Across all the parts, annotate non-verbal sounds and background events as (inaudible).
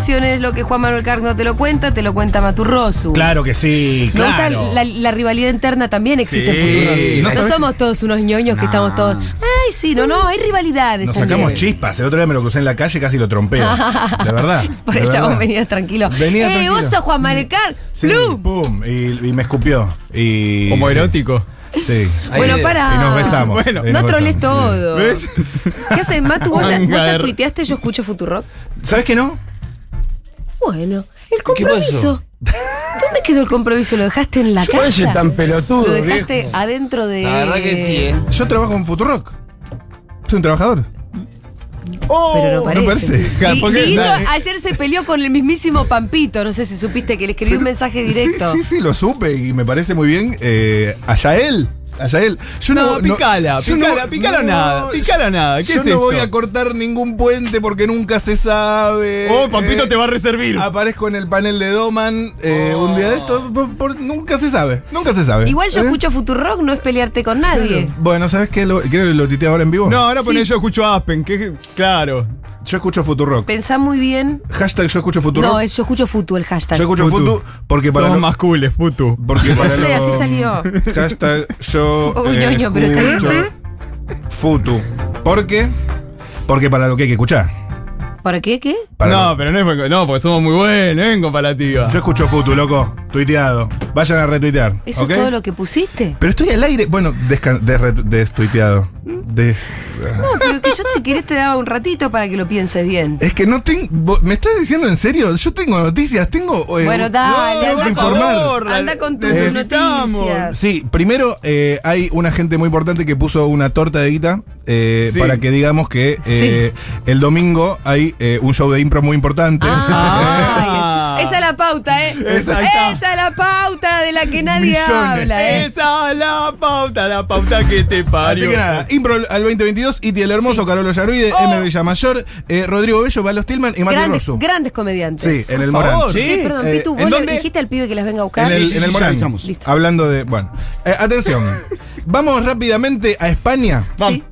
Sensaciones. Lo que Juan Manuel Carr no te lo cuenta, te lo cuenta Maturrosu. Claro que sí, la, la rivalidad interna también existe Sí, en. ¿no somos todos unos ñoños que estamos todos. Ay, sí, no, no, hay rivalidades Nos también. sacamos chispas. El otro día me lo crucé en la calle y casi lo trompeo. (laughs) De verdad. Por el chabón verdad. venía tranquilo. Venía ¡Eh, tranquilo. vos sos Juan Manuel Carr! Sí, ¡Plum! pum, y, y me escupió. Y, Como erótico. Sí. Bueno, para. Y nos besamos. Bueno. Y No troles todo. ¿Ves? ¿Qué haces, Matu? ¿Vos ya, vos ya tuiteaste Yo escucho Futurock? ¿Sabes qué no? Bueno, el compromiso. ¿Dónde quedó el compromiso? ¿Lo dejaste en la casa? tan pelotudo, ¿Lo dejaste adentro de.? La verdad que sí, ¿eh? Yo trabajo en Futurock. Soy un trabajador. Pero no parece. No parece. (laughs) Ayer se peleó con el mismísimo Pampito. No sé si supiste que le escribió un mensaje directo. Sí, sí, sí, lo supe y me parece muy bien. Eh, allá él. Allá él. Yo No, picala, yo picala, picala nada, picala nada. ¿Qué yo es no esto? voy a cortar ningún puente porque nunca se sabe. Oh, Pampito Eh, te va a reservir. Aparezco en el panel de Doman eh, un día de esto. por- por- nunca se sabe. Nunca se sabe. Igual yo ¿Eh? escucho Futurock, no es pelearte con nadie. Bueno, ¿sabes qué? Lo, creo que lo titeé ahora en vivo. No, ahora poné Sí. yo escucho Aspen, que claro. Yo escucho Futurock. Pensá muy bien. Hashtag yo escucho Futurock. No, es yo escucho Futu el hashtag. yo escucho Futu. Futu porque para Somos lo- más cooles, putu. Porque para sé, lo- así salió. (laughs) Hashtag yo Uy, ñoño, pero está bien. Futu. ¿Por qué? Porque para lo que hay que escuchar. ¿Para qué? ¿Qué? Para no, lo- pero no es porque, no, porque somos muy buenos, en comparativa. Yo escucho Futu, loco. Tuiteado. Vayan a retuitear. ¿Eso es todo lo que pusiste? Pero estoy al aire. Bueno, destuiteado. No, pero que yo si querés te daba un ratito para que lo pienses bien. Es que no tengo. ¿Me estás diciendo en serio? Yo tengo noticias, tengo. eh, Bueno, dale, tengo anda que con- informar. Anda con tus noticias. Sí, primero eh, hay una gente muy importante que puso una torta de guita eh, Sí. para que digamos que eh, el domingo hay eh, un show de impro muy importante. Ah, (laughs) esa es la pauta, ¿eh? Esa es la pauta de la que nadie Millones. habla, ¿eh? Esa es la pauta, la pauta que te Así parió. que nada, Impro al 2022, Iti el Hermoso, Sí. Carolo Yaruide, Oh. M. Villamayor, eh, Rodrigo Bello, Valos Tillman y Mati Rosu. grandes comediantes. Sí, en el Morán. Che, Sí. perdón, Eh, Pitu, ¿en ¿vos le dónde? dijiste al pibe que las venga a buscar? En el, sí, en el sí, Morán. Listo. Hablando de. Bueno. Eh, atención. (laughs) Vamos rápidamente a España. Sí.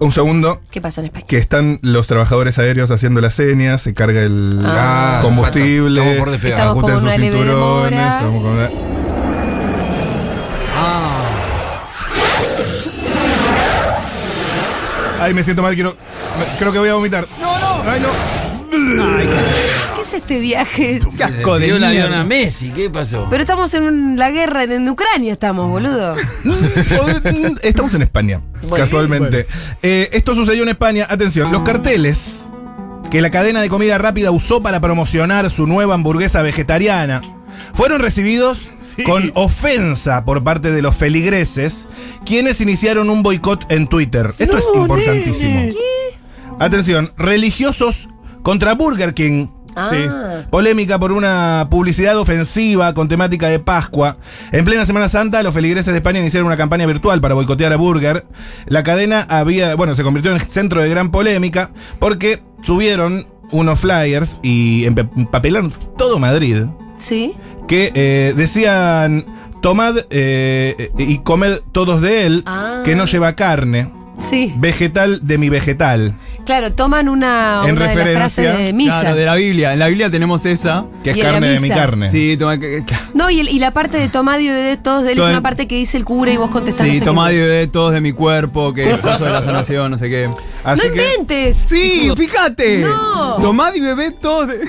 Un segundo. ¿Qué pasa en España? Que están los trabajadores aéreos haciendo las señas, se carga el Ah. combustible. Estamos por despegar. Estamos ajusten con sus cinturones. estamos con una- Ay, me siento mal, quiero. Creo que voy a vomitar. No, no. Ay, no. ¿Qué es este viaje? Qué asco de Dio un avión a Messi, ¿qué pasó? Pero estamos en un- la guerra en, en Ucrania, estamos, boludo. (laughs) Estamos en España, Bueno. casualmente. Eh, esto sucedió en España. Atención, los carteles que la cadena de comida rápida usó para promocionar su nueva hamburguesa vegetariana fueron recibidos con ofensa por parte de los feligreses, quienes iniciaron un boicot en Twitter. Esto es importantísimo. Atención, religiosos contra Burger King. Ah. Sí. Polémica por una publicidad ofensiva con temática de Pascua. En plena Semana Santa, los feligreses de España iniciaron una campaña virtual para boicotear a Burger. La cadena había, bueno, se convirtió en centro de gran polémica porque subieron unos flyers y empapelaron todo Madrid Sí. que eh, decían tomad eh, y comed todos de él, Ah. que no lleva carne, Sí. vegetal de mi vegetal, Claro, toman una, En una de las referencia, frases de misa. Claro, de la Biblia. En la Biblia tenemos esa. que es en carne de mi carne. Sí, toma, que- que- No, y, el- y la parte de tomad y bebé todos de él Todo es el- una parte que dice el cura y vos contestás. no sí, sé tomad y bebé todos de mi cuerpo, que es coso de la sanación, no sé qué. Así ¡No que inventes! Sí, fíjate. No. Tomad y bebé todos de.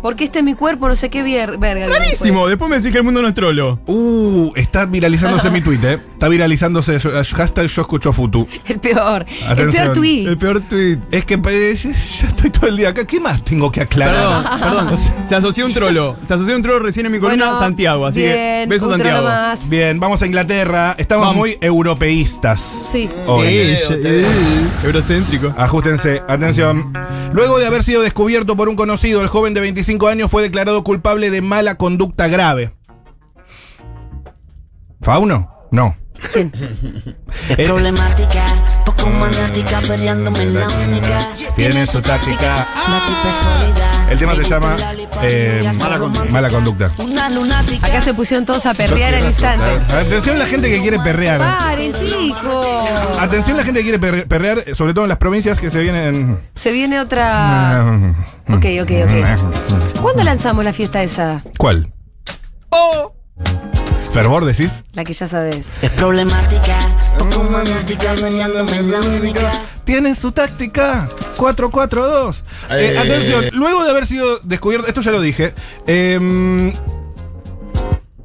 Porque este es mi cuerpo, no sé qué verga. Clarísimo, después me decís que el mundo no es trolo. Uh, está viralizándose (laughs) mi tweet, ¿eh? Está viralizándose hashtag yo escucho Futu. El peor. El peor tweet. El peor tweet. Es que eh, ya estoy todo el día acá. ¿Qué más tengo que aclarar? Perdón, (laughs) perdón. Se asoció un trolo. Se asoció un trolo recién en mi columna, Bueno, Santiago. Así bien, que besos, Santiago. más. Bien, vamos a Inglaterra. Estamos Vamos. muy europeístas. Sí. Eh, eh, eurocéntrico. Ajustense, atención. Luego de haber sido descubierto por un conocido, el joven de 25 años fue declarado culpable de mala conducta grave. ¿Fauno? No. ¿Quién? (laughs) Eh, Problemática, poco maniática, peleándome en la única. Tiene su táctica. Sólida. El tema se llama eh, Mala conducta. Mala conducta. Una lunática. Acá se pusieron todos a perrear al instante. Atención la gente que quiere perrear. Paren, chicos. Atención la gente que quiere perre- perrear, sobre todo en las provincias que se vienen... Se viene otra. Ok, ok, ok. ¿Cuándo lanzamos la fiesta esa? ¿Cuál? ¡Oh! ¿Fervor decís? La que ya sabes. Es problemática, poco maniática, peleándome en la única. Tiene su táctica 442. Eh, Eh. atención, luego de haber sido descubierto, esto ya lo dije, em,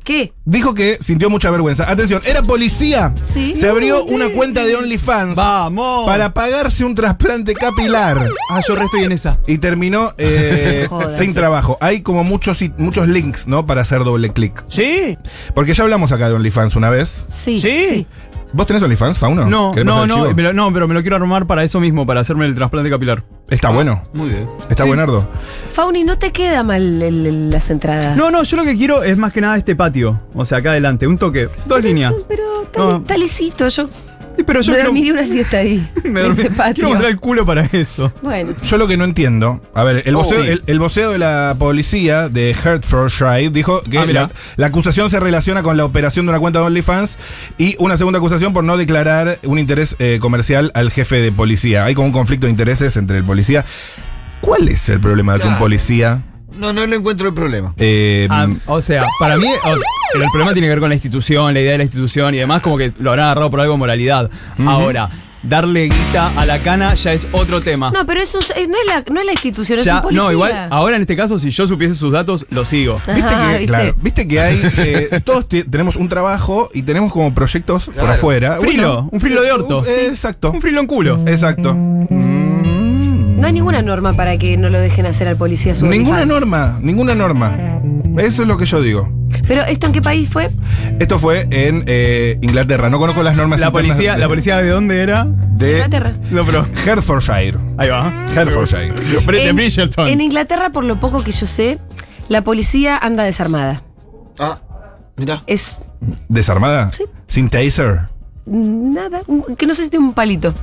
¿Qué? dijo que sintió mucha vergüenza. Atención, era policía. Sí. Se abrió una cuenta de OnlyFans ¡Vamos! para pagarse un trasplante capilar. Ah, yo resto en esa. Y terminó (laughs) eh, Joder. sin trabajo. Hay como muchos, muchos links, ¿no? Para hacer doble clic. ¿Sí? Porque ya hablamos acá de OnlyFans una vez. Sí. ¿Sí? ¿Vos tenés OnlyFans, Fauno? No, ¿Querés no, no, lo- no, pero me lo quiero armar para eso mismo, para hacerme el trasplante capilar. Está bueno. Muy bien. Está Sí. buenardo. Fauni, no te queda mal el- el- las entradas. No, no, yo lo que quiero es más que nada este patio. O sea, acá adelante, un toque, dos líneas. Pero No. está lisito. Yo Pero yo me quiero, dormiría una siesta ahí. (laughs) me dormí- quiero mostrar el culo para eso. Bueno. Yo lo que no entiendo, a ver, el Oh, voceo, sí. el, el voceo de la policía de Hertfordshire dijo que Ah, la, la acusación se relaciona con la operación de una cuenta de OnlyFans y una segunda acusación por no declarar un interés eh, comercial al jefe de policía. Hay como un conflicto de intereses entre el policía. ¿Cuál es el problema de que un policía... No, no le encuentro el problema. eh, Ah, o sea, para mí, o sea, el problema tiene que ver con la institución, la idea de la institución y demás, como que lo habrán agarrado por algo de moralidad. Ahora, darle guita a la cana ya es otro tema. No, pero eso es- eh, no, es la, no es la institución, es Ya- un policía. no, igual, ahora en este caso, si yo supiese sus datos, lo sigo. Viste Ajá, que, ¿viste? claro, viste que hay. eh, (laughs) todos te- tenemos un trabajo y tenemos como proyectos por afuera. Frilo, un frilo de orto. eh, exacto. Un frilo en culo. Exacto. No hay ninguna norma para que no lo dejen hacer al policía su Ninguna OnlyFans. norma, ninguna norma. Eso es lo que yo digo. Pero ¿esto en qué país fue? Esto fue en eh, Inglaterra. No conozco las normas La internas policía, de, la policía de dónde era? de Inglaterra. No, pero. Hertfordshire. Ahí va. Hertfordshire. En- Bridgerton. En Inglaterra, por lo poco que yo sé, la policía anda desarmada. Ah, mira. Es ¿Desarmada? Sí. Sin taser. nada, que no sé si tiene un palito.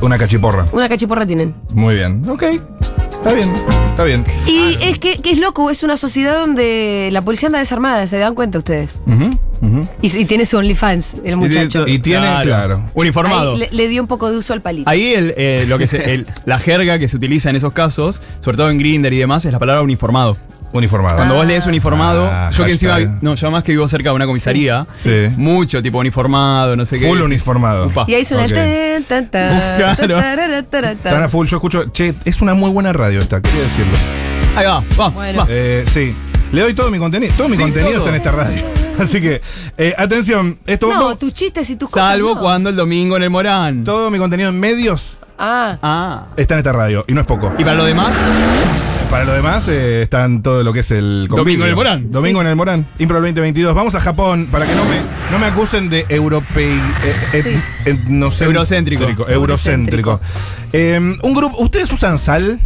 Una cachiporra. Una cachiporra tienen. Muy bien. Ok. Está bien. Está bien. Y es que, que es loco, es una sociedad donde la policía anda desarmada, ¿se dan cuenta ustedes? Ujú, ujú. Y, y tiene su OnlyFans, el muchacho. Y tiene, claro. Uniformado. Ahí le, le dio un poco de uso al palito. Ahí el, eh, lo que se, el- la jerga que se utiliza en esos casos, sobre todo en Grinder y demás, es la palabra uniformado. Uniformado. Cuando vos lees uniformado, Ah, yo que encima, no, yo más que vivo cerca de una comisaría, Sí. mucho tipo uniformado, no sé qué. Full uniformado. upa. Y ahí suena Ok. el Uf, claro. tan. Están a full. Yo escucho. Che, es una muy buena radio esta, quería decirlo. Ahí va, va, Bueno. va. Eh, sí. Le doy todo mi contenido. Todo mi Sí, contenido todo. está en esta radio. (laughs) Así que, eh, atención. Esto No, tus chistes y tus cosas. Salvo no. cuando el domingo en el Morán. todo mi contenido en medios Ah, Ah. está en esta radio. Y no es poco. Y para lo demás, Para lo demás, eh, están todo lo que es el. Domingo en el Morán. Domingo en el Morán. Impro 2022. Vamos a Japón para que no me, no me acusen de europei. eh, eh, Sí. etnocéntrico. Eurocéntrico. Eurocéntrico. Eh, un grupo. ¿Ustedes usan sal?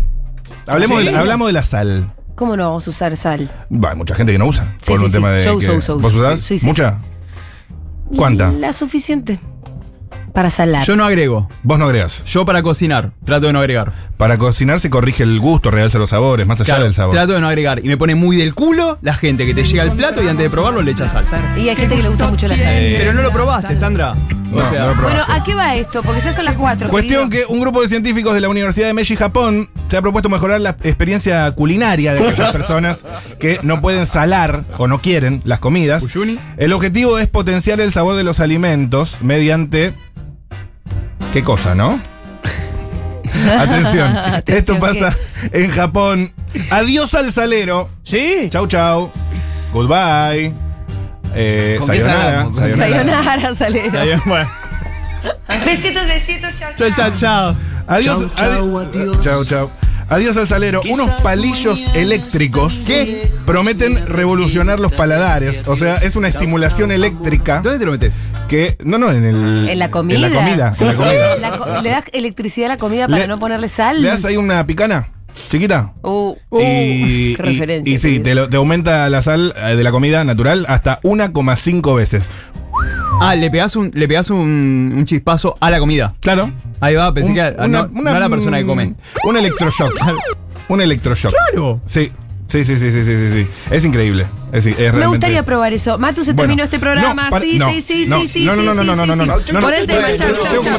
Hablemos Sí. de la- hablamos de la sal. ¿Cómo no vamos a usar sal? Va, hay mucha gente que no usa. Sí, por sí, un sí. tema de. Yo que- uso, uso, ¿Vos uso. usás? Sí, sí, ¿Mucha? ¿Cuánta? La suficiente para salar. yo no agrego. Vos no agregas. Yo para cocinar, trato de no agregar. Para cocinar se corrige el gusto, realza los sabores, más allá Claro, del sabor. trato de no agregar. Y me pone muy del culo la gente que te llega al plato y antes de probarlo le echa salsa. Y hay gente que le gusta mucho la sal. Pero no lo probaste, Sandra. No, o sea, no lo probaste. Bueno, ¿a qué va esto? Porque ya son las cuatro. Cuestión querido. que un grupo de científicos de la Universidad de Meiji, Japón, se ha propuesto mejorar la experiencia culinaria de aquellas personas que no pueden salar o no quieren las comidas. Uyuni. El objetivo es potenciar el sabor de los alimentos mediante. ¿Qué cosa, no? (laughs) Atención, esto pasa en Japón. Adiós al salero. Sí. Chau, chau. Goodbye. Eh, ¿Con qué sayonara, sayonara. Sayonara, Salero. Bueno. Besitos, besitos, chao, Chao, chao, chao. Adiós, Chau, chau, adi- adiós. Chau, chau. Adiós al salero. Unos palillos eléctricos que prometen revolucionar los paladares. O sea, es una estimulación eléctrica ¿Dónde te lo metes? que. No, no, en el. En la comida. En la comida. (laughs) En la comida. La co- ¿Le das electricidad a la comida para Le- no ponerle sal? ¿Le das ahí una picana? Chiquita. Uh, y, qué y- referencia. y sí, te, lo- te aumenta la sal eh, de la comida natural hasta 1,5 veces. Ah, le pegás un, le pegás un, un chispazo a la comida. Claro. Ahí va, pensé Un- que a, no, no a la persona que come. Un electroshock. un electroshock. Claro. Sí. Sí, sí, sí, sí, sí, sí, sí. Es increíble. Es, es Me realmente- gustaría probar eso. Matu, se Bueno, terminó este programa. no, para- sí, no, sí, sí, no, sí, sí. no, no, sí, no, sí, no, no, sí, no, sí. no, no, no,